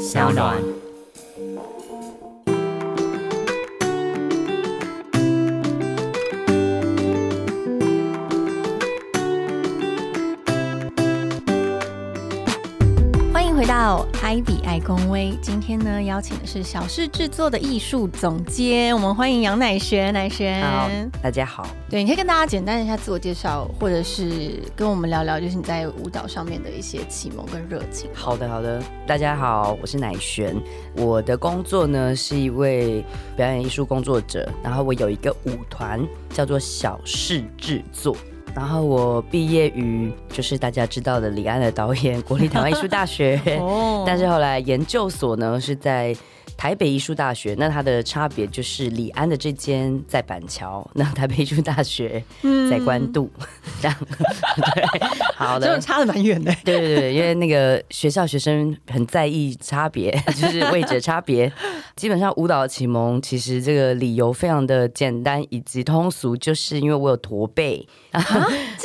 小暖。艾比爱公威。今天呢，邀请的是小事制作的艺术总监，我们欢迎杨乃璇，乃璇。好，大家好。对，你可以跟大家简单一下自我介绍，或者是跟我们聊聊，就是你在舞蹈上面的一些启蒙跟热情。好的，好的。大家好，我是乃璇。我的工作呢是一位表演艺术工作者，然后我有一个舞团叫做小事制作。然后我毕业于就是大家知道的李安的导演国立台湾艺术大学，哦。但是后来研究所呢是在台北艺术大学。那它的差别就是李安的这间在板桥，那台北艺术大学在关渡，这样 对，好的。差的蛮远的。对对对，因为那个学校学生很在意差别，就是位置的差别。基本上舞蹈的启蒙，其实这个理由非常的简单以及通俗，就是因为我有驼背。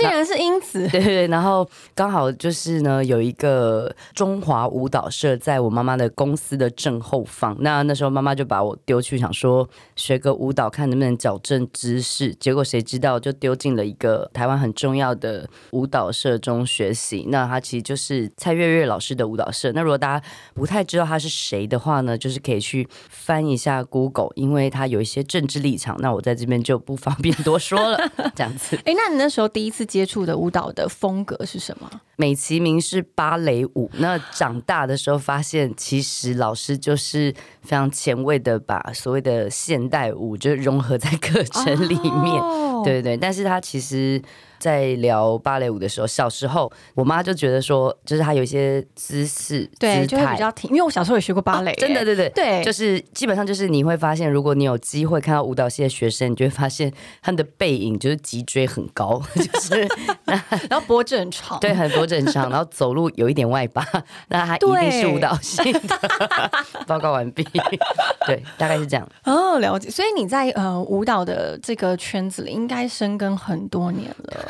竟然是因此，对 对对，然后刚好就是呢，有一个中华舞蹈社在我妈妈的公司的正后方。那那时候妈妈就把我丢去想说学个舞蹈，看能不能矫正姿势。结果谁知道就丢进了一个台湾很重要的舞蹈社中学习。那它其实就是蔡月月老师的舞蹈社。那如果大家不太知道他是谁的话呢，就是可以去翻一下 Google，因为他有一些政治立场。那我在这边就不方便多说了，这样子。哎，那你那时候第一次接触的舞蹈的风格是什么？美其名是芭蕾舞，那长大的时候发现，其实老师就是非常前卫的，把所谓的现代舞就融合在课程里面。哦。对对对，但是他其实，在聊芭蕾舞的时候，小时候我妈就觉得说，就是他有一些姿势、对，就会比较挺，因为我小时候也学过芭蕾、真的，对对。对。就是基本上就是你会发现，如果你有机会看到舞蹈系的学生，你就会发现他们的背影就是脊椎很高，就是 然后脖子很长，对，很多正常，然后走路有一点外八，那他一定是舞蹈系的。报告完毕，对，大概是这样。哦，了解。所以你在呃舞蹈的这个圈子里，应该深耕很多年了。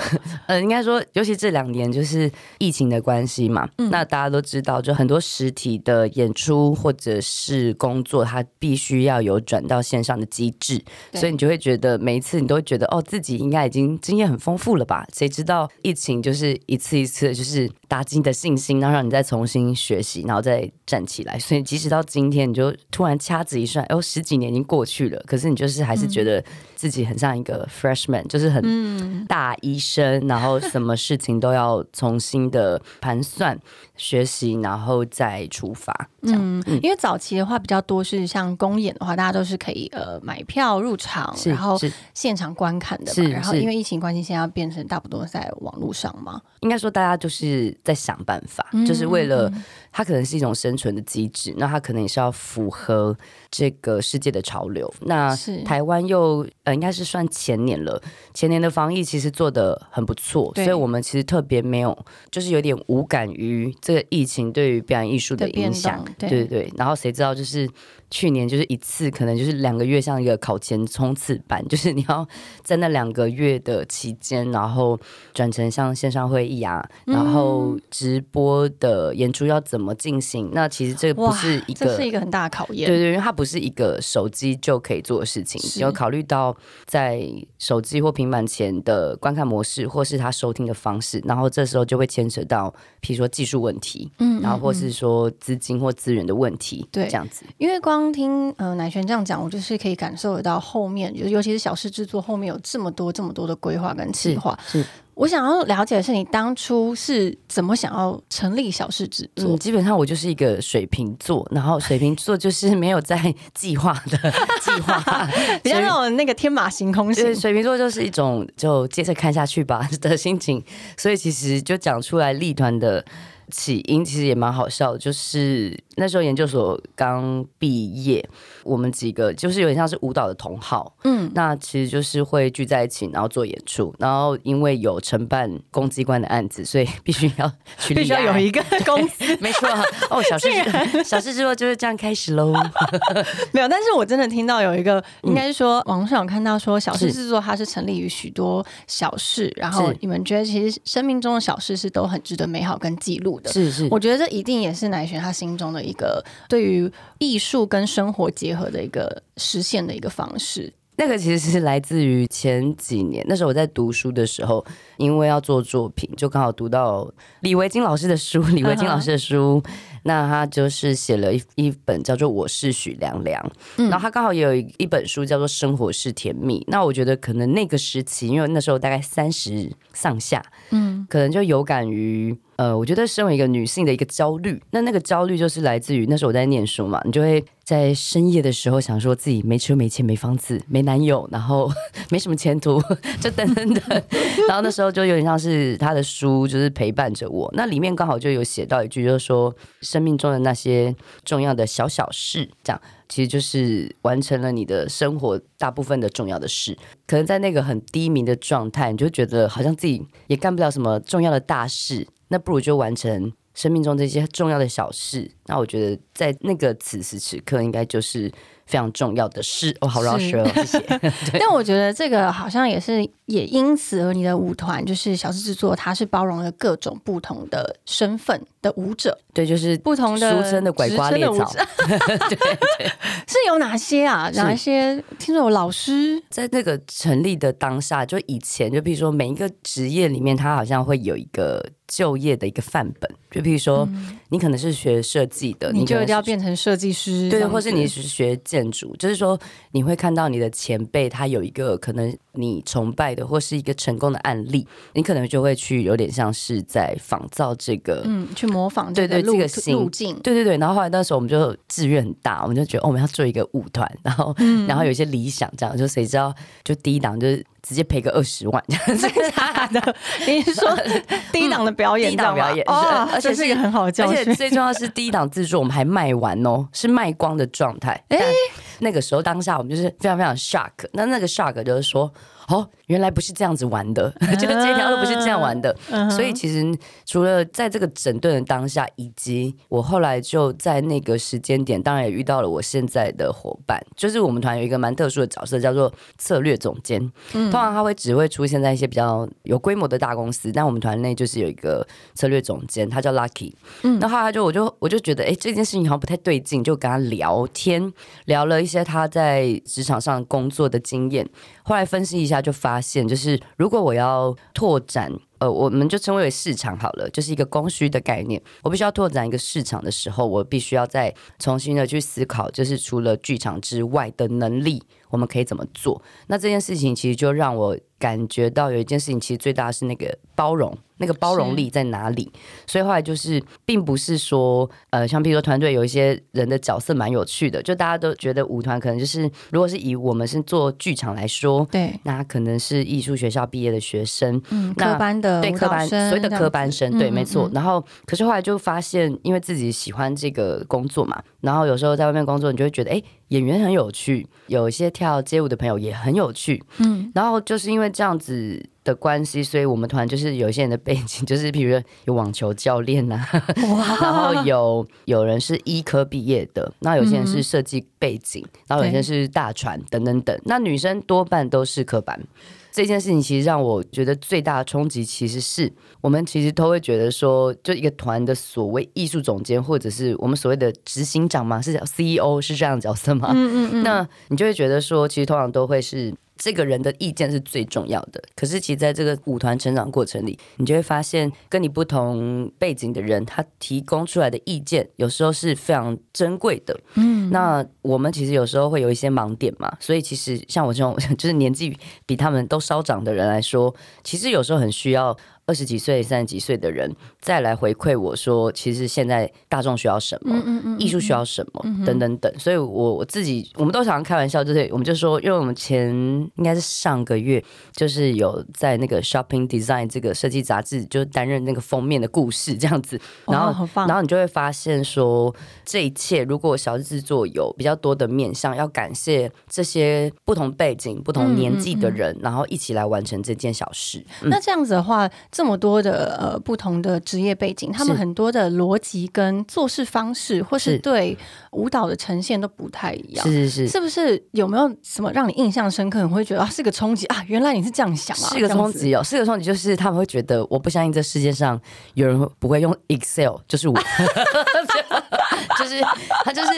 呃，应该说，尤其这两年就是疫情的关系嘛，嗯那大家都知道，就很多实体的演出或者是工作，它必须要有转到线上的机制，所以你就会觉得每一次你都会觉得，哦，自己应该已经经验很丰富了吧？谁知道疫情就是一次一次的就是打击你的信心，然后让你再重新学习，然后再站起来。所以即使到今天，你就突然掐指一算，哦，十几年已经过去了，可是你就是还是觉得自己很像一个 freshman，就是很嗯，大医生，然后什么事情都要重新的盘算、学习，然后再出发。这样，嗯，因为早期的话比较多是像公演的话，大家都是可以呃买票入场，然后是现场观看的嘛。然后因为疫情关系，现在要变成大部分都在网络上嘛。应该说大家就是在想办法，嗯就是为了它可能是一种生存的机制，那它可能也是要符合这个世界的潮流。那台湾又呃应该是算前年了，前年的防疫其实做的很不错，所以我们其实特别没有，就是有点无感于这个疫情对于表演艺术的影响。对对对，然后谁知道就是去年就是一次，可能就是两个月像一个考前冲刺班，就是你要在那两个月的期间，然后转成像线上会议啊，然嗯后直播的演出要怎么进行？那其实这个不是一个这是一个很大的考验。对对，因为它不是一个手机就可以做的事情，是有考虑到在手机或平板前的观看模式，或是他收听的方式，然后这时候就会牵扯到，譬如说技术问题，嗯然后或嗯是说资金或资源的问题，对这样子。因为光听呃乃璇这样讲，我就是可以感受得到后面，就尤其是小事制作后面有这么多这么多的规划跟计划。是，我想要了解的是，你当初是怎么想要成立小事制作？嗯，基本上我就是一个水瓶座，然后水瓶座就是没有在计划的计划，比较那种那个天马行空型对，。水瓶座就是一种就接着看下去吧的心情，所以其实就讲出来立团的起因，其实也蛮好笑的，就是那时候研究所刚毕业，我们几个就是有点像是舞蹈的同好，嗯，那其实就是会聚在一起，然后做演出，然后因为有承办公机关的案子，所以必须要去必须要有一个公司。没错哦，小事小事之后就是这样开始喽。没有，但是我真的听到有一个，应该是说网上有看到说小事制作它是成立于许多小事，然后你们觉得其实生命中的小事是都很值得美好跟记录的。是是，我觉得这一定也是乃璇他心中的一个对于艺术跟生活结合的一个实现的一个方式？那个其实是来自于前几年，那时候我在读书的时候，因为要做作品，就刚好读到李维金老师的书，李维金老师的书。那他就是写了一一本叫做《我是许凉凉》，然后他刚好也有一一本书叫做《生活是甜蜜》。那我觉得可能那个时期，因为那时候大概三十上下，嗯，可能就有感于呃，我觉得身为一个女性的一个焦虑。那那个焦虑就是来自于那时候我在念书嘛，你就会在深夜的时候想说自己没车没钱没房子没男友，然后 没什么前途，就等等等。然后那时候就有点像是他的书，就是陪伴着我。那里面刚好就有写到一句，就是说。生命中的那些重要的小小事，这样其实就是完成了你的生活大部分的重要的事。可能在那个很低迷的状态，你就觉得好像自己也干不了什么重要的大事，那不如就完成生命中这些重要的小事。那我觉得在那个此时此刻，应该就是。非常重要的事哦，好饶舌，谢谢。但我觉得这个好像也是，也因此而你的舞团就是小事制作，它是包容了各种不同的身份的舞者，对，就是不同的俗称的拐瓜裂枣，对对，是有哪些啊？哪一些？听说有老师在那个成立的当下，就以前就比如说每一个职业里面，他好像会有一个。就业的一个范本，就比如说，你可能是学设计的，你就一定要变成设计师，对，或是你是学建筑，就是说，你会看到你的前辈他有一个可能你崇拜的或是一个成功的案例，你可能就会去有点像是在仿造这个，嗯，去模仿，对对，这个路径，对对对。然后后来那时候我们就志愿很大，我们就觉得哦我们要做一个舞团，然后然后有一些理想，这样就谁知道就第一档就是。直接赔个二十万，真的假的？你说第一档的表演，第一档表演，而且是一个很好的教训。而且最重要是第一档制作，我们还卖完哦，是卖光的状态。哎，那个时候当下我们就是非常非常 shock。那那个 shock 就是说。哦，原来不是这样子玩的，就是 这条路不是这样玩的。所以其实除了在这个整顿的当下，以及我后来就在那个时间点，当然也遇到了我现在的伙伴，就是我们团有一个蛮特殊的角色，叫做策略总监。通常他会只会出现在一些比较有规模的大公司，但我们团内就是有一个策略总监，他叫 Lucky。嗯，那后来就我就我就觉得，哎，这件事情好像不太对劲，就跟他聊天，聊了一些他在职场上工作的经验。后来分析一下，就发发现，就是如果我要拓展，呃，我们就称为市场好了，就是一个供需的概念。我必须要拓展一个市场的时候，我必须要再重新的去思考，就是除了剧场之外的能力。我们可以怎么做？那这件事情其实就让我感觉到有一件事情，其实最大是那个包容，那个包容力在哪里？所以后来就是，并不是说，呃，像比如说团队有一些人的角色蛮有趣的，就大家都觉得舞团可能就是，如果是以我们是做剧场来说，对，那可能是艺术学校毕业的学生，嗯，科班的对科班，所谓的科班生，对，没错。然后，可是后来就发现，因为自己喜欢这个工作嘛，然后有时候在外面工作，你就会觉得，哎。演员很有趣，有一些跳街舞的朋友也很有趣，嗯，然后就是因为这样子的关系，所以我们团就是有些人的背景，就是比如说有网球教练呐，然后有有人是医科毕业的，那有些人是设计背景，然后有些是大船等等等，那女生多半都是科班。这件事情其实让我觉得最大的冲击，其实是我们其实都会觉得说，就一个团的所谓艺术总监，或者是我们所谓的执行长嘛，是叫 CEO 是这样的角色吗？嗯嗯嗯。那你就会觉得说，其实通常都会是。这个人的意见是最重要的。可是，其实在这个舞团成长过程里，你就会发现，跟你不同背景的人，他提供出来的意见，有时候是非常珍贵的。嗯，那我们其实有时候会有一些盲点嘛。所以，其实像我这种 就是年纪比他们都稍长的人来说，其实有时候很需要。二十几岁、三十几岁的人再来回馈我说，其实现在大众需要什么，艺术需要什么，等等等。所以，我我自己，我们都常常开玩笑，就是我们就说，因为我们前应该是上个月，就是有在那个 Shopping Design 这个设计杂志，就担任那个封面的故事这样子。然后，然后你就会发现说，这一切如果小制作有比较多的面向，要感谢这些不同背景、不同年纪的人，然后一起来完成这件小事。那这样子的话。这么多的呃不同的职业背景，他们很多的逻辑跟做事方式，或是是对舞蹈的呈现都不太一样。是是是。是不是有没有什么让你印象深刻？你会觉得啊是个冲击啊，原来你是这样想啊，是个。冲击哦，是个冲击，就是他们会觉得我不相信这世界上有人不会用 Excel，就是我，就是他就是，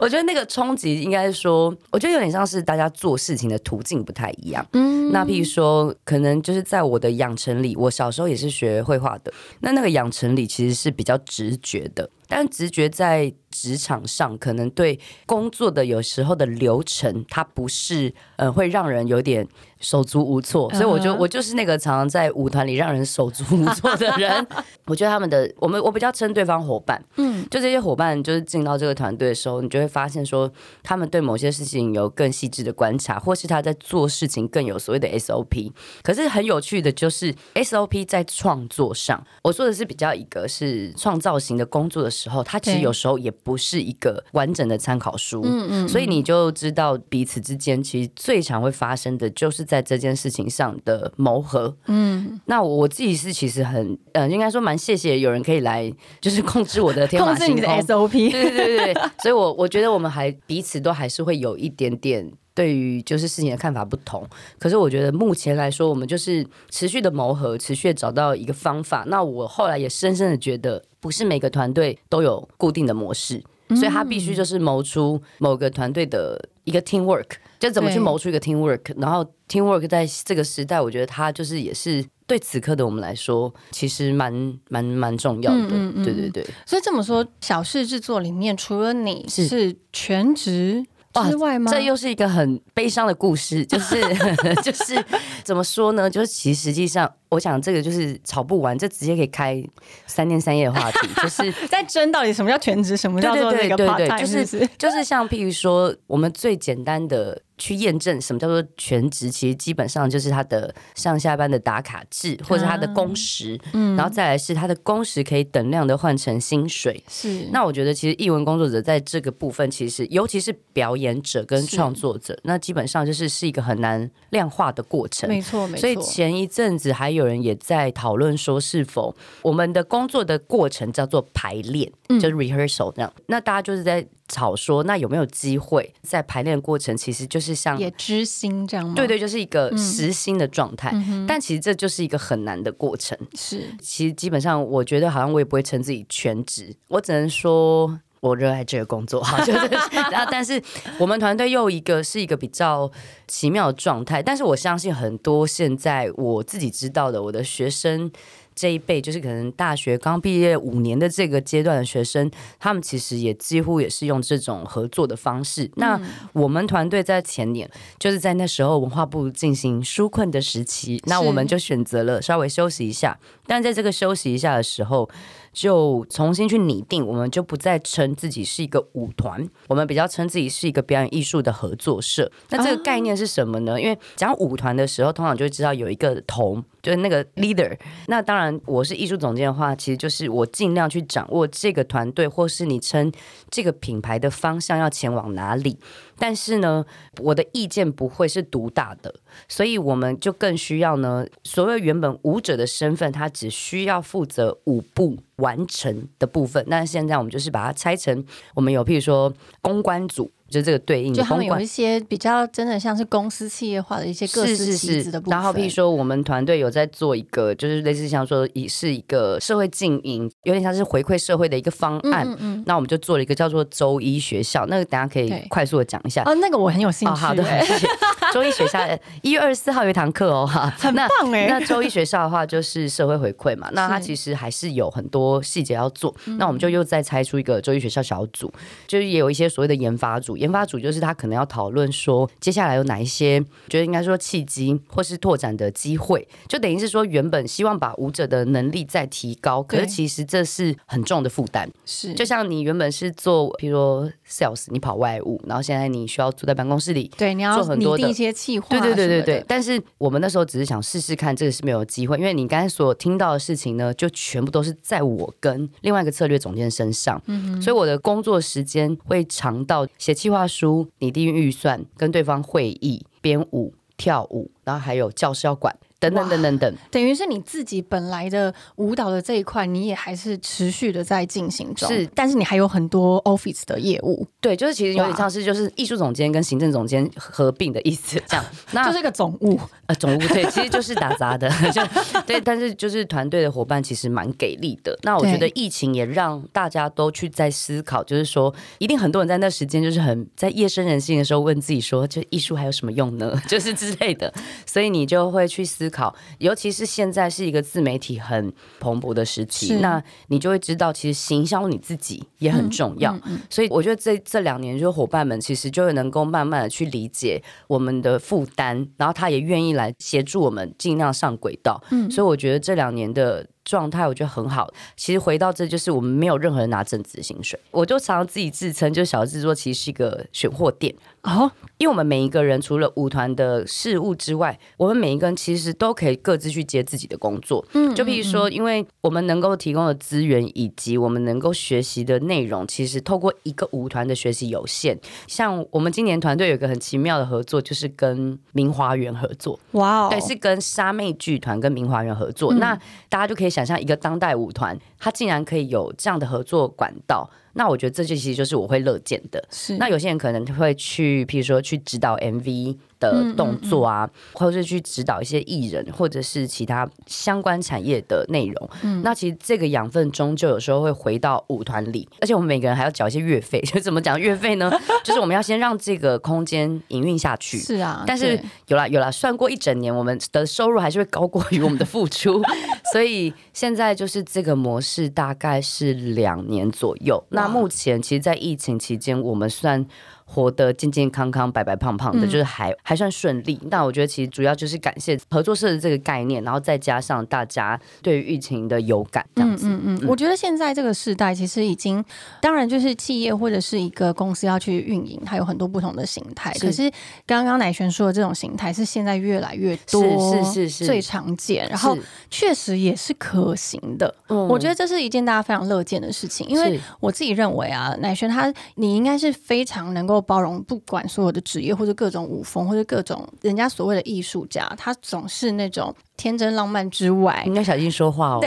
我觉得那个冲击应该是说，我觉得有点像是大家做事情的途径不太一样。嗯那譬如说，可能就是在我的养成里，我小时候也是学绘画的，那那个养成里其实是比较直觉的，但直觉在职场上可能对工作的有时候的流程，它不是呃会让人有点手足无措，所以我就我就是那个常常在舞团里让人手足无措的人。我觉得他们的我们我比较称对方伙伴，嗯就这些伙伴就是进到这个团队的时候，你就会发现说，他们对某些事情有更细致的观察，或是他在做事情更有所谓的 SOP。可是很有趣的就是 SOP 在创作上，我说的是比较一个是创造型的工作的时候，它其实有时候也不是一个完整的参考书。嗯嗯所以你就知道彼此之间其实最常会发生的就是在这件事情上的谋合。嗯，那我自己是其实很呃，应该说蛮谢谢有人可以来就是控制我的天马控制你的行空。SOP，对对对对对，所以我我觉得我们还彼此都还是会有一点点对于就是事情的看法不同。可是我觉得目前来说，我们就是持续的磨合，持续的找到一个方法。那我后来也深深的觉得，不是每个团队都有固定的模式。所以他必须就是谋出某个团队的一个 team work，就怎么去谋出一个 team work，然后 team work 在这个时代，我觉得他就是也是对此刻的我们来说，其实蛮蛮蛮重要的。嗯嗯嗯对对对。所以这么说，小事制作里面除了你是是全职之外吗？这又是一个很悲伤的故事，就是 就是怎么说呢？就是其实实际上，我想这个就是吵不完，这直接可以开三天三夜的话题，就是在争到底什么叫全职，什么叫做那个对对 part 对就是就是 像譬如说，我们最简单的去验证什么叫做全职，其实基本上就是他的上下班的打卡制，或者他的工时，嗯然后再来是他的工时可以等量的换成薪水。是那我觉得，其实译文工作者在这个部分，其实尤其是表演者跟创作者，那基本上就是是一个很难量化的过程。没错没错，所以前一阵子还有人也在讨论说，是否我们的工作的过程叫做排练，嗯就是 rehearsal 这样。那大家就是在吵说，那有没有机会在排练过程，其实就是像也知心这样吗？对对，就是一个嗯实心的状态。嗯，但其实这就是一个很难的过程。是其实基本上，我觉得好像我也不会称自己全职，我只能说。我热爱这个工作，哈，就是，然 后但是我们团队又一个是一个比较奇妙的状态，但是我相信很多现在我自己知道的，我的学生这一辈，就是可能大学刚毕业五年的这个阶段的学生，他们其实也几乎也是用这种合作的方式。那我们团队在前年，就是在那时候文化部进行纾困的时期，那我们就选择了稍微休息一下。但在这个休息一下的时候，就重新去拟定，我们就不再称自己是一个舞团，我们比较称自己是一个表演艺术的合作社。那这个概念是什么呢？因为讲舞团的时候，通常就会知道有一个头，就是那个 leader。那当然，我是艺术总监的话，其实就是我尽量去掌握这个团队，或是你称这个品牌的方向要前往哪里。但是呢，我的意见不会是独大的，所以我们就更需要呢，所谓原本舞者的身份，他只需要负责舞步完成的部分。那现在我们就是把它拆成，我们有譬如说公关组，就这个对应就。他们有一些比较真的像是公司企业化的一些各司是是是其职的部分，然后譬如说，我们团队有在做一个，就是类似像说，以是一个社会经营，有点像是回馈社会的一个方案。嗯嗯那我们就做了一个叫做周一学校，那个等一下可以快速的讲一下。哦，那个我很有兴趣，哦，好的，哎谢谢。周一学校 一月二十四号有一堂课哦，哈，很那棒哎，那周一学校的话就是社会回馈嘛，那它其实还是有很多细节要做。嗯那我们就又再拆出一个周一学校小组，就是也有一些所谓的研发组。研发组就是他可能要讨论说接下来有哪一些，觉得应该说契机或是拓展的机会，就等于是说原本希望把舞者的能力再提高，可是其实这是很重的负担。是就像你原本是做，比如说 sales，你跑外务，然后现在你需要坐在办公室里，对，你要做很多的一些企划，对对对对对，，但是我们那时候只是想试试看，这个是没有机会，因为你刚才所听到的事情呢，就全部都是在我跟另外一个策略总监身上，嗯所以我的工作时间会长到写企划书、拟定预算、跟对方会议、编舞。跳舞、然后还有教室要管，等等等等等。等于是你自己本来的舞蹈的这一块，你也还是持续的在进行中，是但是你还有很多 office 的业务，对，就是其实有点像是就是艺术总监跟行政总监合并的意思，这样。那就是个总务。呃，总务对，其实就是打杂的，就对，但是就是团队的伙伴其实蛮给力的。那我觉得疫情也让大家都去在思考，就是说，一定很多人在那时间就是很在夜深人静的时候问自己说，就艺术还有什么用呢？就是之类的，所以你就会去思考，尤其是现在是一个自媒体很蓬勃的时期，那你就会知道，其实行销你自己也很重要。嗯所以我觉得这这两年，就是伙伴们其实就会能够慢慢的去理解我们的负担，然后他也愿意来协助我们尽量上轨道。嗯所以我觉得这两年的状态，我觉得很好。其实回到这就是我们没有任何人拿正职的薪水，我就常常自己自称，就小制作其实是一个选货店。哦，因为我们每一个人除了舞团的事务之外，我们每一个人其实都可以各自去接自己的工作。嗯就譬如说，因为我们能够提供的资源以及我们能够学习的内容，其实透过一个舞团的学习有限。像我们今年团队有一个很奇妙的合作，就是跟明华园合作，哇哦，对，是跟沙妹剧团跟明华园合作。嗯那大家就可以想象，一个当代舞团，它竟然可以有这样的合作管道。那我觉得这些其实就是我会乐见的。是那有些人可能会去，譬如说去指导 MV 的动作啊，或者是去指导一些艺人，或者是其他相关产业的内容。那其实这个养分终究有时候会回到舞团里，而且我们每个人还要缴一些月费。就怎么讲月费呢？就是我们要先让这个空间营运下去。是啊，但是有啦有啦，算过一整年，我们的收入还是会高过于我们的付出，所以现在就是这个模式大概是两年左右。那目前其实，在疫情期间，我们算。活得健健康康、白白胖胖的，嗯就是还还算顺利。那我觉得其实主要就是感谢合作社的这个概念，然后再加上大家对于疫情的有感，这样子。嗯嗯嗯，我觉得现在这个时代其实已经，当然就是企业或者是一个公司要去运营，它有很多不同的形态。可是刚刚乃璇说的这种形态是现在越来越多，是是是是最常见，然后确实也是可行的。嗯我觉得这是一件大家非常乐见的事情，因为我自己认为啊，乃璇他你应该是非常能够包容，不管所有的职业或者各种舞风或者各种人家所谓的艺术家，他总是那种天真浪漫之外，应该小心说话哦。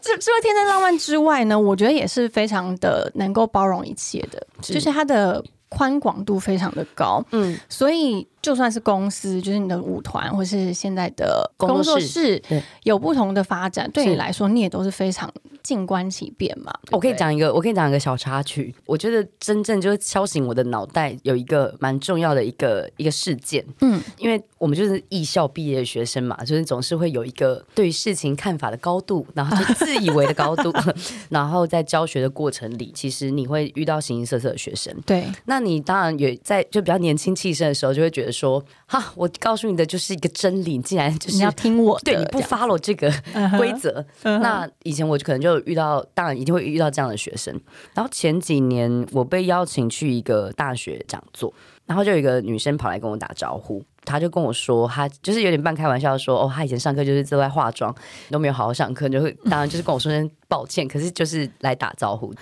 这 除了天真浪漫之外呢，我觉得也是非常的能够包容一切的，是就是他的宽广度非常的高。嗯，所以就算是公司，就是你的舞团或是现在的工作室有不同的发展，对你来说，你也都是非常静观其变嘛。对对，我可以讲一个，我可以讲一个小插曲。我觉得真正就是敲醒我的脑袋，有一个蛮重要的一个一个事件。嗯，因为我们就是艺校毕业的学生嘛，就是总是会有一个对于事情看法的高度，然后就自以为的高度，然后在教学的过程里，其实你会遇到形形色色的学生。对，那你当然也在就比较年轻气盛的时候，就会觉得说，哈，我告诉你的就是一个真理，竟然就是你要听我的，对你不这样 follow 这个规则，那以前我就可能就遇到，当然一定会遇到这样的学生。然后前几年我被邀请去一个大学讲座，然后就有一个女生跑来跟我打招呼，她就跟我说，她就是有点半开玩笑说，哦，她以前上课就是都在化妆，都没有好好上课，就会当然就是跟我说声抱歉，可是就是来打招呼。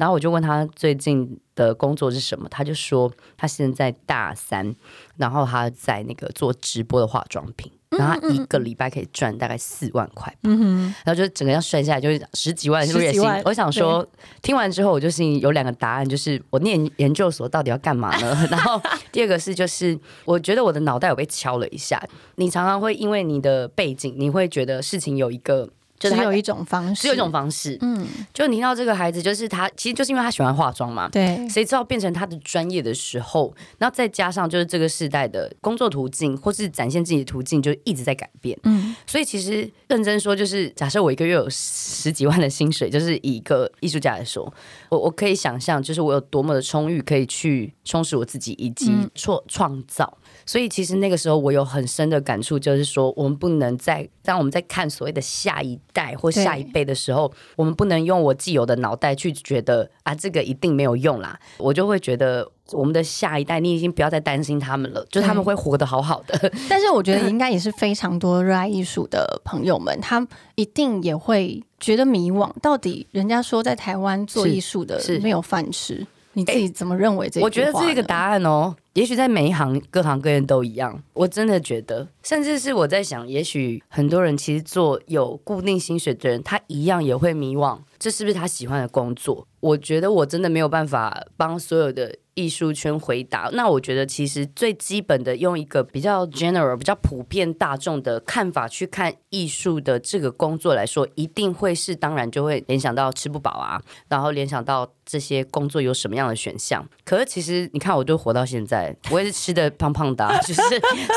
然后我就问他最近的工作是什么，他就说他现在大三，然后他在那个做直播的化妆品。然后他一个礼拜可以赚大概四万块，嗯，然后就整个要算下来就是十几万十几月薪万。我想说，听完之后我就心里有两个答案，就是我念研究所到底要干嘛呢？然后第二个是，就是我觉得我的脑袋有被敲了一下。你常常会因为你的背景，你会觉得事情有一个。就是他只有一种方式，只有一种方式，嗯，就你听到这个孩子，就是他，其实就是因为他喜欢化妆嘛，对，谁知道变成他的专业的时候，然后再加上就是这个时代的工作途径或是展现自己的途径，就一直在改变。嗯，所以其实认真说，就是假设我一个月有十几万的薪水，就是以一个艺术家来说，我我可以想象，就是我有多么的充裕，可以去充实我自己以及嗯。创创造。所以其实那个时候我有很深的感触，就是说我们不能在当我们在看所谓的下一代或下一辈的时候，我们不能用我既有的脑袋去觉得啊这个一定没有用啦，我就会觉得。我们的下一代，你已经不要再担心他们了，就是他们会活得好好的。但是我觉得应该也是非常多热爱艺术的朋友们，他一定也会觉得迷惘，到底人家说在台湾做艺术的是没有饭吃，你自己怎么认为这？我觉得这一个答案哦。也许在每一行各行各业都一样，我真的觉得，甚至是我在想，也许很多人其实做有固定薪水的人，他一样也会迷惘，这是不是他喜欢的工作？我觉得我真的没有办法帮所有的。艺术圈回答，那我觉得其实最基本的，用一个比较 general、比较普遍大众的看法去看艺术的这个工作来说，一定会是当然就会联想到吃不饱啊，然后联想到这些工作有什么样的选项。可是其实你看，我都活到现在，我也是吃的胖胖的，就是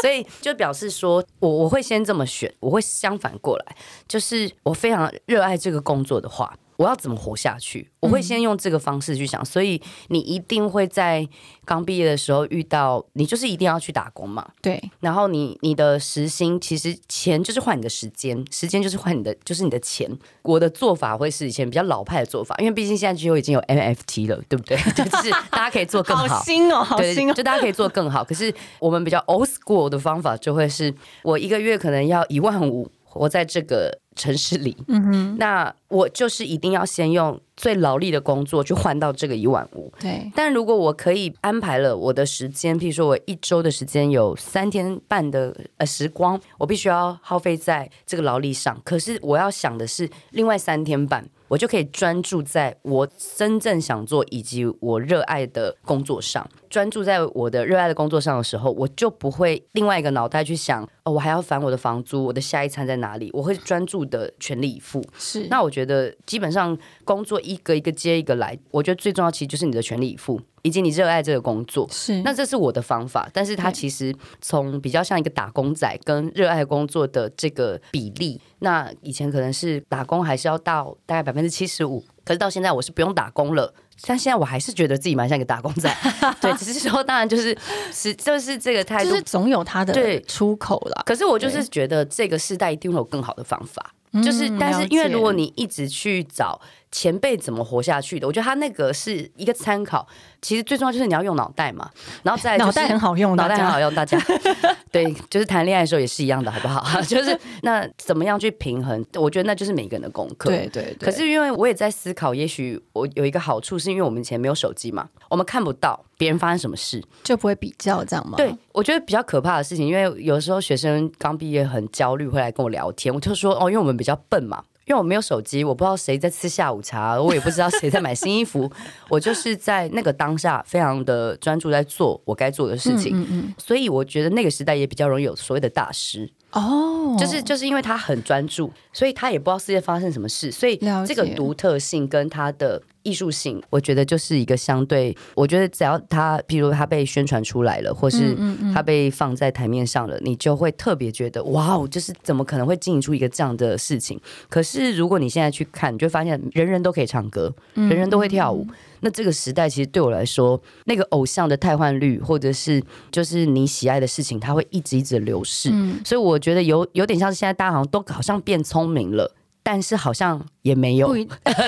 所以就表示说我我会先这么选，我会相反过来，就是我非常热爱这个工作的话。我要怎么活下去？我会先用这个方式去想，所以你一定会在刚毕业的时候遇到，你就是一定要去打工嘛。对，然后你你的时薪其实钱就是换你的时间，时间就是换你的就是你的钱。我的做法会是以前比较老派的做法，因为毕竟现在只有已经有 NFT 了，对不对？就是大家可以做更好，好新哦，好新哦，就大家可以做更好。可是我们比较 old school 的方法就会是我一个月可能要一万五。活在这个城市里，嗯哼，那我就是一定要先用最劳力的工作去换到这个一万五。对，但如果我可以安排了我的时间，譬如说我一周的时间有三天半的呃时光，我必须要耗费在这个劳力上。可是我要想的是，另外三天半。我就可以专注在我真正想做以及我热爱的工作上。专注在我的热爱的工作上的时候，我就不会另外一个脑袋去想哦，我还要烦我的房租，我的下一餐在哪里？我会专注的全力以赴。是，那我觉得基本上工作一个一个接一个来，我觉得最重要其实就是你的全力以赴。以及你热爱这个工作，是。那这是我的方法，但是它其实从比较像一个打工仔跟热爱工作的这个比例，那以前可能是打工还是要到大概百分之七十五，可是到现在我是不用打工了，但现在我还是觉得自己蛮像一个打工仔，对，只是说当然就是是就是这个态度，就是总有他的对。出口了，可是我就是觉得这个时代一定会有更好的方法，就是但是因为如果你一直去找。前辈怎么活下去的？我觉得他那个是一个参考。其实最重要就是你要用脑袋嘛，然后再 脑袋很好用，脑袋很好用，大家 对，就是谈恋爱的时候也是一样的，好不好？就是那怎么样去平衡？我觉得那就是每个人的功课。对对。可是因为我也在思考，也许我有一个好处，是因为我们以前没有手机嘛，我们看不到别人发生什么事，就不会比较这样吗？对，我觉得比较可怕的事情，因为有时候学生刚毕业很焦虑，会来跟我聊天，我就说哦，因为我们比较笨嘛。因为我没有手机，我不知道谁在吃下午茶，我也不知道谁在买新衣服，我就是在那个当下非常的专注在做我该做的事情，所以我觉得那个时代也比较容易有所谓的大师。哦，就是就是因为他很专注，所以他也不知道世界发生什么事，所以这个独特性跟他的艺术性，我觉得就是一个相对，我觉得只要他，比如他被宣传出来了，或是他被放在台面上了，你就会特别觉得哇哦，就是怎么可能会经营出一个这样的事情？可是如果你现在去看，你就发现人人都可以唱歌，人人都会跳舞。那这个时代其实对我来说，那个偶像的汰换率，或者是就是你喜爱的事情，它会一直一直流逝。所以我觉得有有点像是现在大家好像都好像变聪明了。但是好像也没有，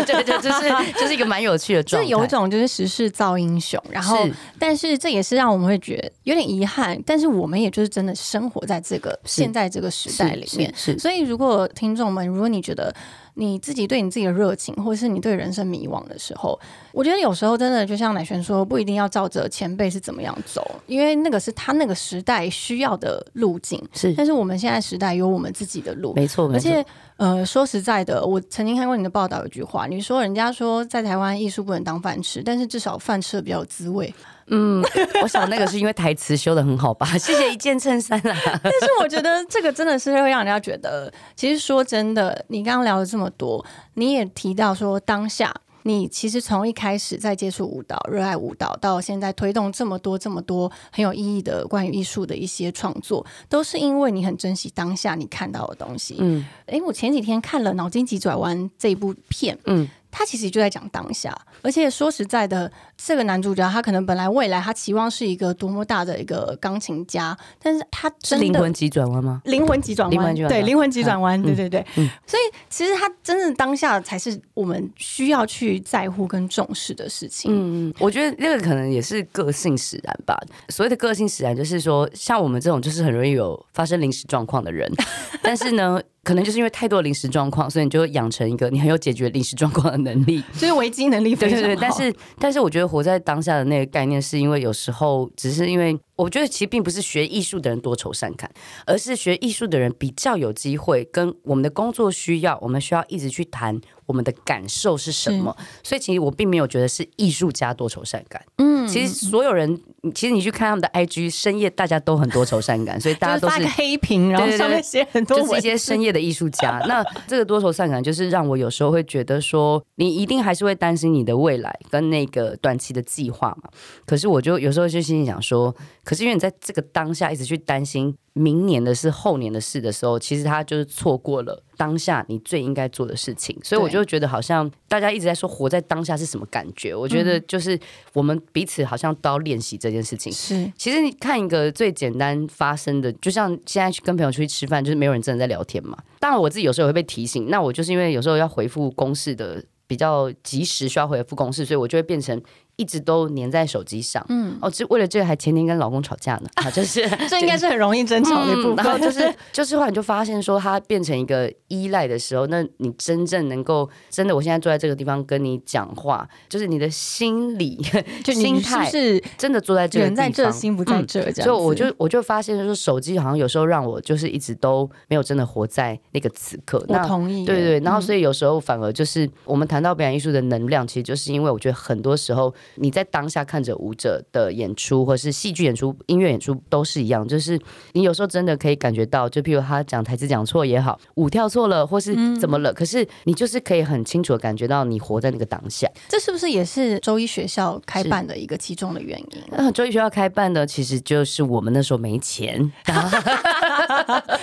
对对，就是 就是一个蛮有趣的状态。这有一种就是时势造英雄，然后，但是这也是让我们会觉得有点遗憾。但是我们也就是真的生活在这个现在这个时代里面，是。所以如果听众们，如果你觉得你自己对你自己的热情，或者是你对人生迷惘的时候，我觉得有时候真的就像乃璇说，不一定要照着前辈是怎么样走，因为那个是他那个时代需要的路径。是，但是我们现在时代有我们自己的路，没错，而且。呃，说实在的，我曾经看过你的报道，有句话，你说人家说在台湾艺术不能当饭吃，但是至少饭吃的比较有滋味。嗯，我想那个是因为台词修的很好吧？谢谢一件衬衫啦。但是我觉得这个真的是会让人家觉得，其实说真的，你刚刚聊了这么多，你也提到说当下。你其实从一开始在接触舞蹈、热爱舞蹈，到现在推动这么多、这么多很有意义的关于艺术的一些创作，都是因为你很珍惜当下你看到的东西。嗯，哎，我前几天看了《脑筋急转弯》这一部片，嗯。他其实就在讲当下，而且说实在的，这个男主角他可能本来未来他期望是一个多么大的一个钢琴家，但是他真的灵魂急转弯吗？灵魂急转弯，对，灵魂急转弯，对对对。所以其实他真正当下才是我们需要去在乎跟重视的事情。嗯嗯，我觉得那个可能也是个性使然吧。所谓的个性使然，就是说像我们这种就是很容易有发生临时状况的人，但是呢。可能就是因为太多临时状况，所以你就养成一个你很有解决临时状况的能力。就是危机能力非常好。对对对，但是但是我觉得活在当下的那个概念，是因为有时候只是因为我觉得其实并不是学艺术的人多愁善感，而是学艺术的人比较有机会跟我们的工作需要，我们需要一直去谈我们的感受是什么。所以其实我并没有觉得是艺术家多愁善感。嗯，其实所有人，其实你去看他们的 IG，深夜大家都很多愁善感，所以大家都是发个黑屏，然后上面写很多就是一些深夜的艺术家。那这个多愁善感，就是让我有时候会觉得说，你一定还是会担心你的未来跟那个短期的计划嘛。可是我就有时候就心里想说，可是因为你在这个当下一直去担心明年的事、后年的事的时候，其实他就是错过了当下你最应该做的事情。所以我就觉得，好像大家一直在说活在当下是什么感觉？我觉得就是我们彼此好像都要练习这件事情。是，其实你看一个最简单发生的，就像现在去跟朋友出去吃饭，就是没有人真的在聊天嘛。当然我自己有时候会被提醒，那我就是因为有时候要回复公事的比较及时，需要回复公式，所以我就会变成。一直都粘在手机上，嗯，哦，就为了这个还前天跟老公吵架呢，啊，就是这应该是很容易争吵的部分。然后就是 就是后来你就发现说，他变成一个依赖的时候，那你真正能够真的，我现在坐在这个地方跟你讲话，就是你的心理 就心态是真的坐在这个地方，心不在这。所以我就我就发现说，手机好像有时候让我就是一直都没有真的活在那个此刻。我同意，对对。然后所以有时候反而就是我们谈到表演艺术的能量，其实就是因为我觉得很多时候。你在当下看着舞者的演出，或是戏剧演出、音乐演出，都是一样。就是你有时候真的可以感觉到，就譬如他讲台词讲错也好，舞跳错了，或是怎么了，可是你就是可以很清楚的感觉到你活在那个当下。这是不是也是周一学校开办的一个其中的原因？那周一学校开办的，其实就是我们那时候没钱，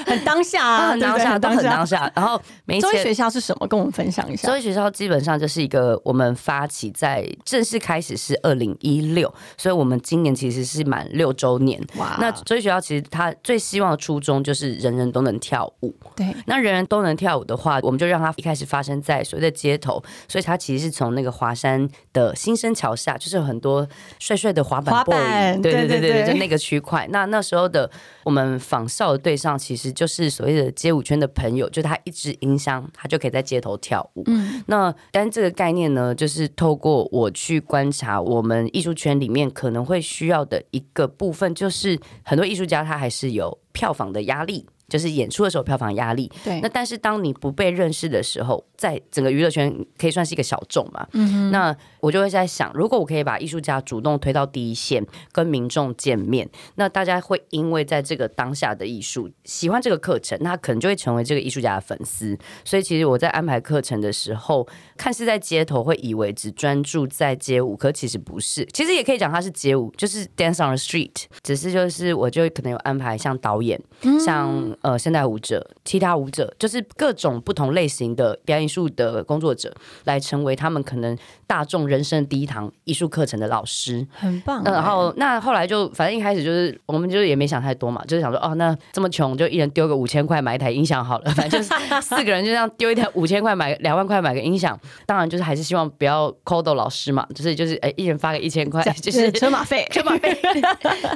很当下啊，很当下，都很当下。然后没钱。周一学校是什么？跟我们分享一下。周一学校基本上就是一个我们发起在正式开始。是二零一六，所以我们今年其实是满六周年。哇！那所以学校其实他最希望的初衷就是人人都能跳舞。对，那人人都能跳舞的话，我们就让它一开始发生在所谓的街头。所以它其实是从那个华山的新生桥下，就是有很多帅帅的滑板。滑板，对对对对，就那个区块。那那时候的我们仿效的对象，其实就是所谓的街舞圈的朋友，就他一支音箱，他就可以在街头跳舞。嗯，那但这个概念呢，就是透过我去观察。我们艺术圈里面可能会需要的一个部分，就是很多艺术家他还是有票房的压力。就是演出的时候票房压力，对。那但是当你不被认识的时候，在整个娱乐圈可以算是一个小众嘛。嗯那我就会在想，如果我可以把艺术家主动推到第一线，跟民众见面，那大家会因为在这个当下的艺术喜欢这个课程，那可能就会成为这个艺术家的粉丝。所以其实我在安排课程的时候，看似在街头会以为只专注在街舞，可其实不是。其实也可以讲它是街舞，就是 dance on the street。只是就是我就可能有安排像导演，像。呃，现代舞者、其他舞者，就是各种不同类型的表演艺术的工作者，来成为他们可能大众人生第一堂艺术课程的老师，很棒。然后，那后来就反正一开始就是，我们就是也没想太多嘛，就是想说，哦，那这么穷，就一人丢个五千块买一台音响好了。反正就是 四个人就这样丢一台五千块买两万块买个音响，当然就是还是希望不要抠到老师嘛，就是就是哎，一人发个一千块，就是车马费，车马费，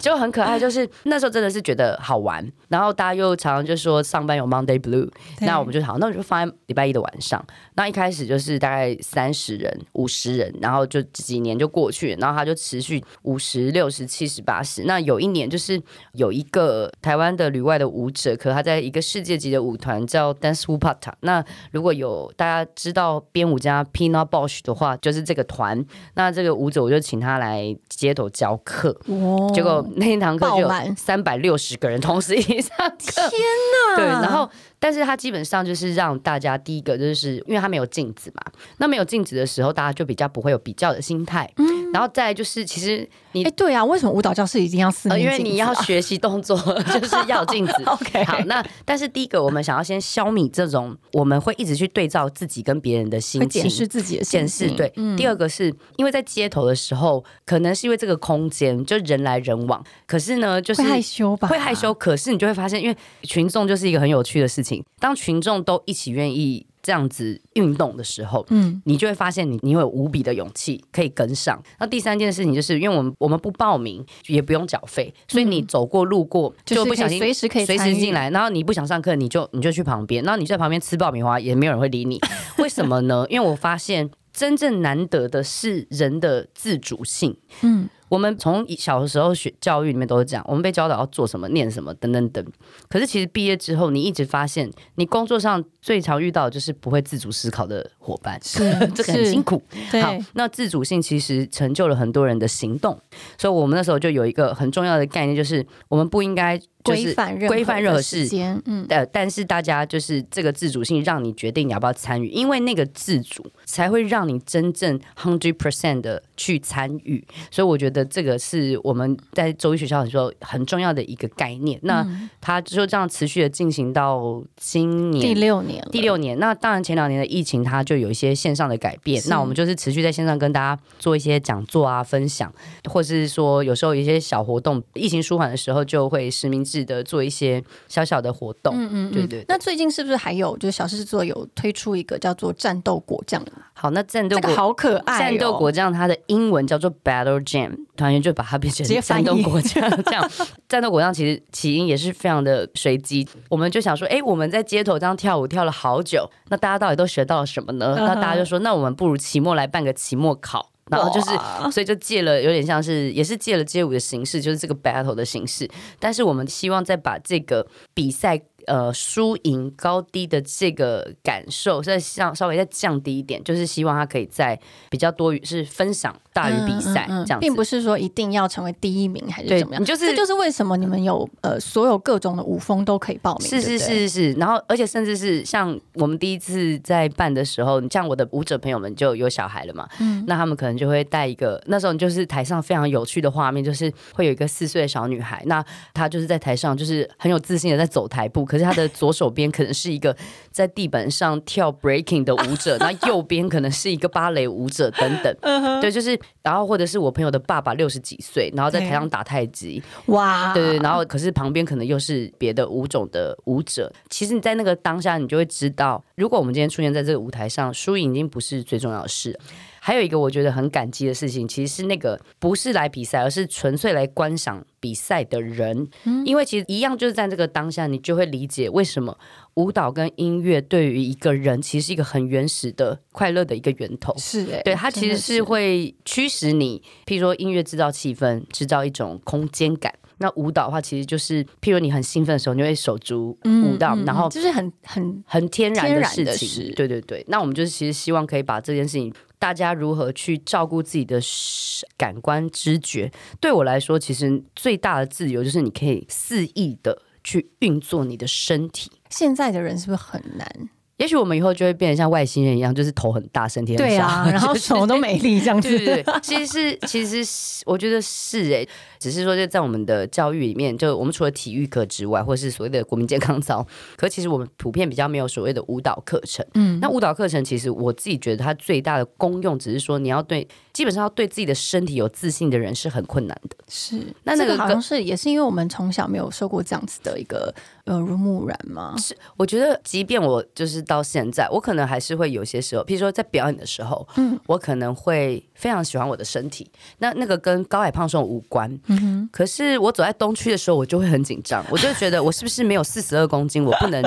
就很可爱。就是那时候真的是觉得好玩，然后大家又常。就说上班有 Monday Blue，那我们就好，那我就放在礼拜一的晚上。那一开始就是大概三十人、五十人，然后就几年就过去，然后他就持续五十六十七十八十。那有一年就是有一个台湾的旅外的舞者，可他在一个世界级的舞团叫 Dance w u p a t a。那如果有大家知道编舞家 Pina Bosch 的话，就是这个团。那这个舞者我就请他来街头教课，结果那一堂课就三百六十个人同时一起上课。天呐！对，然后。但是他基本上就是让大家第一个就是因为他没有镜子嘛，那没有镜子的时候，大家就比较不会有比较的心态。嗯，然后再就是其实你哎，对啊，为什么舞蹈教室一定要四面因为你要学习动作，就是要镜子。OK，好，那但是第一个我们想要先消弭这种我们会一直去对照自己跟别人的心情，检视自己的检视。对，第二个是因为在街头的时候，可能是因为这个空间就人来人往，可是呢就是会害羞吧？会害羞，可是你就会发现，因为群众就是一个很有趣的事情。当群众都一起愿意这样子运动的时候，嗯，你就会发现你你会有无比的勇气可以跟上。那第三件事情就是因为我们我们不报名也不用缴费，所以你走过路过就不小心随时可以随时进来，然后你不想上课你就你就去旁边，然后你在旁边吃爆米花也没有人会理你，为什么呢？因为我发现真正难得的是人的自主性，嗯。我们从小的时候学教育里面都是这样，我们被教导要做什么、念什么等等等。可是其实毕业之后，你一直发现，你工作上最常遇到的就是不会自主思考的伙伴，是 这个很辛苦。好，那自主性其实成就了很多人的行动，所以我们那时候就有一个很重要的概念，就是我们不应该。规范规范任何事，嗯，但，但是大家就是这个自主性，让你决定你要不要参与，因为那个自主才会让你真正 hundred percent 的去参与。所以我觉得这个是我们在周一学校的时候很重要的一个概念。那它就这样持续的进行到今年第六年，第六年。那当然前两年的疫情，它就有一些线上的改变。那我们就是持续在线上跟大家做一些讲座啊、分享，或是说有时候一些小活动。疫情舒缓的时候，就会实名制。的做一些小小的活动，嗯嗯，对对。那最近是不是还有就是小狮子座有推出一个叫做战斗果酱？好，那战斗果好可爱，战斗果酱它的英文叫做 Battle Jam，团员就把它变成战斗果酱。这样，战斗果酱其实起因也是非常的随机。我们就想说，哎，我们在街头这样跳舞跳了好久，那大家到底都学到了什么呢？那大家就说，那我们不如期末来办个期末考。然后就是，所以就借了有点像是，也是借了街舞的形式，就是这个 battle 的形式。但是我们希望再把这个比赛。呃，输赢高低的这个感受，再像稍微再降低一点，就是希望他可以在比较多于是分享大于比赛这样，并不是说一定要成为第一名还是怎么样。就是这就是为什么你们有呃所有各种的舞风都可以报名。是是是是是，然后而且甚至是像我们第一次在办的时候，像我的舞者朋友们就有小孩了嘛，嗯，那他们可能就会带一个，那时候就是台上非常有趣的画面，就是会有一个四岁的小女孩，那她就是在台上就是很有自信的在走台步。可是他的左手边可能是一个在地板上跳 breaking 的舞者，那右边可能是一个芭蕾舞者等等。对，就是然后或者是我朋友的爸爸六十几岁，然后在台上打太极。哇，对对，然后可是旁边可能又是别的舞种的舞者。其实你在那个当下，你就会知道，如果我们今天出现在这个舞台上，输赢已经不是最重要的事。还有一个我觉得很感激的事情，其实是那个不是来比赛，而是纯粹来观赏比赛的人。因为其实一样，就是在这个当下，你就会理解为什么舞蹈跟音乐对于一个人其实是一个很原始的快乐的一个源头。是，对，它其实是会驱使你，譬如说音乐制造气氛，制造一种空间感。那舞蹈的话，其实就是譬如你很兴奋的时候，你会手足舞蹈，然后就是很很很天然的事情。对对对，那我们就是其实希望可以把这件事情。大家如何去照顾自己的感官知觉？对我来说，其实最大的自由就是你可以肆意的去运作你的身体。现在的人是不是很难？也许我们以后就会变得像外星人一样，就是头很大，身体很小，然后 手都没力这样子。对对对，其实是，其实是，我觉得是哎，只是说就在我们的教育里面，就我们除了体育课之外，或是所谓的国民健康操，可其实我们普遍比较没有所谓的舞蹈课程。嗯，那舞蹈课程其实我自己觉得它最大的功用，只是说你要对基本上要对自己的身体有自信的人是很困难的。是，那那个好像是也是因为我们从小没有受过这样子的一个。耳濡目染吗？是，我觉得，即便我就是到现在，我可能还是会有些时候，譬如说在表演的时候，嗯，我可能会非常喜欢我的身体。那那个跟高矮胖瘦无关。嗯哼。可是我走在东区的时候，我就会很紧张，我就觉得我是不是没有四十二公斤，我不能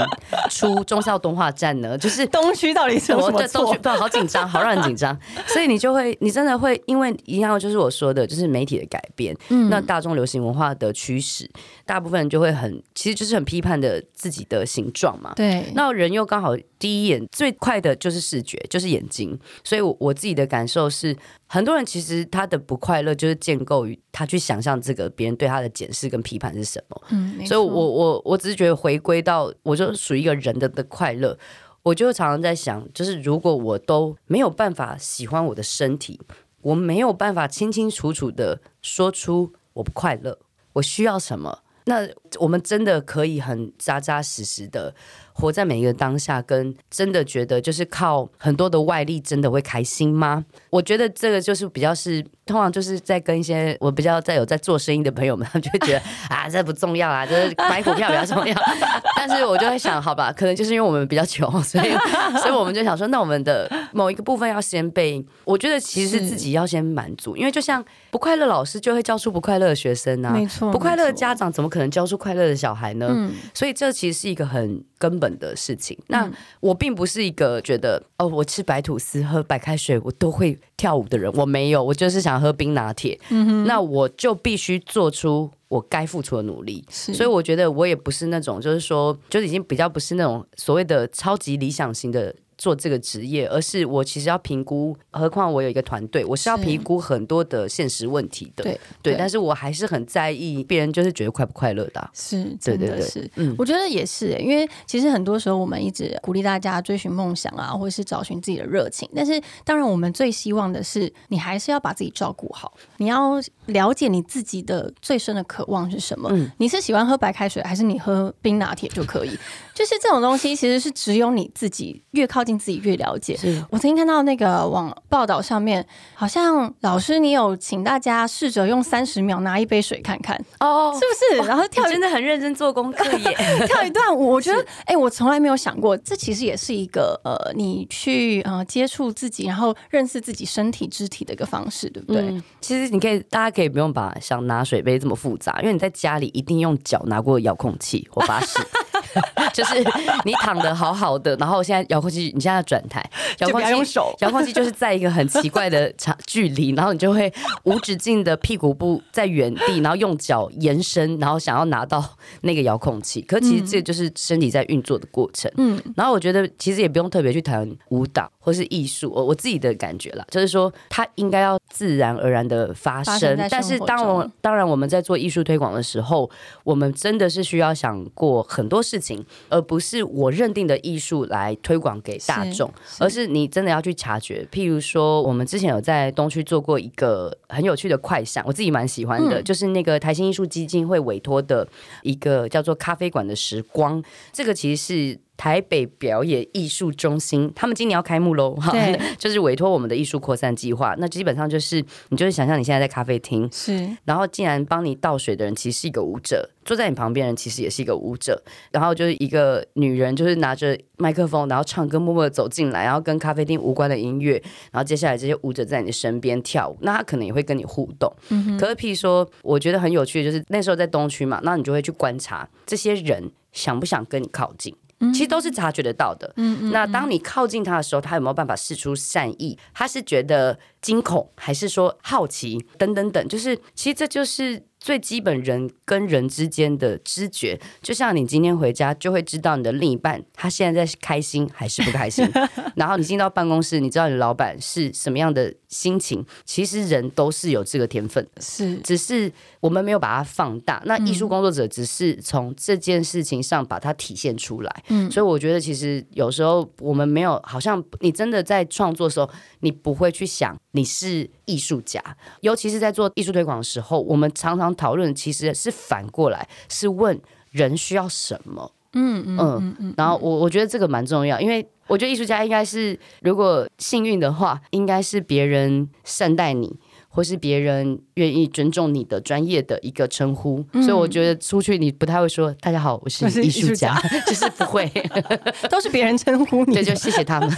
出中校动画站呢？就是东区到底是什么东区，好紧张，好让人紧张。所以你就会，你真的会因为一样，就是我说的，就是媒体的改变，嗯，那大众流行文化的驱使，大部分人就会很，其实就是很批判。的自己的形状嘛，对，那人又刚好第一眼最快的就是视觉，就是眼睛，所以，我我自己的感受是，很多人其实他的不快乐就是建构于他去想象这个别人对他的检视跟批判是什么，嗯，所以我我我只是觉得回归到我就属于一个人的的快乐，我就常常在想，就是如果我都没有办法喜欢我的身体，我没有办法清清楚楚的说出我不快乐，我需要什么。那我们真的可以很扎扎实实的活在每一个当下，跟真的觉得就是靠很多的外力真的会开心吗？我觉得这个就是比较是，通常就是在跟一些我比较在有在做生意的朋友们，他们就会觉得 啊，这不重要啊，就是买股票比较重要。但是我就会想，好吧，可能就是因为我们比较穷，所以 所以我们就想说，那我们的某一个部分要先被，我觉得其实是自己要先满足，因为就像不快乐老师就会教出不快乐的学生啊，没错，不快乐的家长怎么可能教出快乐的小孩呢？嗯所以这其实是一个很根本的事情。那我并不是一个觉得哦，我吃白吐司、喝白开水我都会跳舞的人，我没有，我就是想喝冰拿铁。嗯那我就必须做出我该付出的努力。所以我觉得我也不是那种，就是说，就已经比较不是那种所谓的超级理想型的。做这个职业，而是我其实要评估，何况我有一个团队，我是要评估很多的现实问题的。对对，对但是我还是很在意别人就是觉得快不快乐的啊、是，对对对真的是，嗯我觉得也是、欸因为其实很多时候我们一直鼓励大家追寻梦想啊，或者是找寻自己的热情，但是当然我们最希望的是，你还是要把自己照顾好，你要了解你自己的最深的渴望是什么。嗯你是喜欢喝白开水，还是你喝冰拿铁就可以？就是这种东西，其实是只有你自己越靠近自己越了解。我曾经看到那个网报道上面，好像老师你有请大家试着用三十秒拿一杯水看看，哦是不是？然后跳真的很认真做功课耶。跳一段舞，我觉得，哎、我从来没有想过，这其实也是一个呃，你去呃接触自己，然后认识自己身体肢体的一个方式，对不对？嗯，其实你可以，大家可以不用把想拿水杯这么复杂，因为你在家里一定用脚拿过遥控器，我发誓。就是你躺的好好的，然后现在遥控器，你现在转台，遥控器用手 遥控器就是在一个很奇怪的长距离，然后你就会无止境的屁股部在原地，然后用脚延伸，然后想要拿到那个遥控器。可其实这就是身体在运作的过程。嗯，然后我觉得其实也不用特别去谈舞蹈或是艺术，我我自己的感觉啦，就是说它应该要自然而然的发生。发生但是当我当然我们在做艺术推广的时候，我们真的是需要想过很多事情，而不是我认定的艺术来推广给大众，是而是你真的要去察觉。譬如说，我们之前有在东区做过一个很有趣的快闪，我自己蛮喜欢的，嗯就是那个台新艺术基金会委托的一个叫做咖啡馆的时光，这个其实是。台北表演艺术中心，他们今年要开幕喽，哈对，就是委托我们的艺术扩散计划。那基本上就是，你就是想象你现在在咖啡厅，是然后竟然帮你倒水的人其实是一个舞者，坐在你旁边的人其实也是一个舞者，然后就是一个女人，就是拿着麦克风，然后唱歌，默默的走进来，然后跟咖啡厅无关的音乐，然后接下来这些舞者在你的身边跳舞，那他可能也会跟你互动。可是譬如说，我觉得很有趣的就是那时候在东区嘛，那你就会去观察这些人想不想跟你靠近。其实都是察觉得到的。那当你靠近他的时候，他有没有办法试出善意？他是觉得惊恐，还是说好奇？等等等，就是其实这就是最基本人跟人之间的知觉。就像你今天回家，就会知道你的另一半他现在在开心还是不开心。然后你进到办公室，你知道你的老板是什么样的心情。其实人都是有这个天分的。是只是我们没有把它放大。那艺术工作者只是从这件事情上把它体现出来。嗯所以我觉得其实有时候我们没有，好像你真的在创作的时候，你不会去想你是艺术家，尤其是在做艺术推广的时候，我们常常讨论其实是反过来，是问人需要什么。嗯嗯嗯嗯然后我我觉得这个蛮重要，因为我觉得艺术家应该是，如果幸运的话，应该是别人善待你，或是别人愿意尊重你的专业的一个称呼。所以我觉得出去你不太会说“大家好，我是艺术家家”，就是不会。都是别人称呼你 对，就谢谢他们。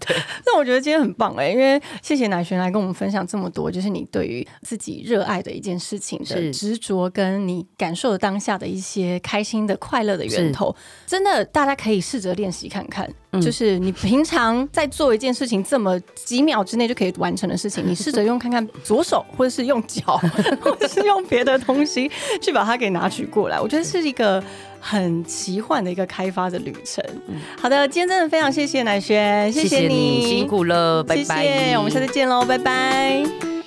对那我觉得今天很棒哎、因为谢谢乃璇来跟我们分享这么多，就是你对于自己热爱的一件事情的是执着，跟你感受当下的一些开心的、快乐的源头。真的，大家可以试着练习看看。嗯就是你平常在做一件事情，这么几秒之内就可以完成的事情，你试着用看看左手，或者是用脚，或者是用别的东西去把它给拿取过来。我觉得是一个很奇幻的一个开发的旅程。好的，今天真的非常谢谢乃轩，谢谢你，你辛苦了，拜拜。我们下次见喽，拜拜。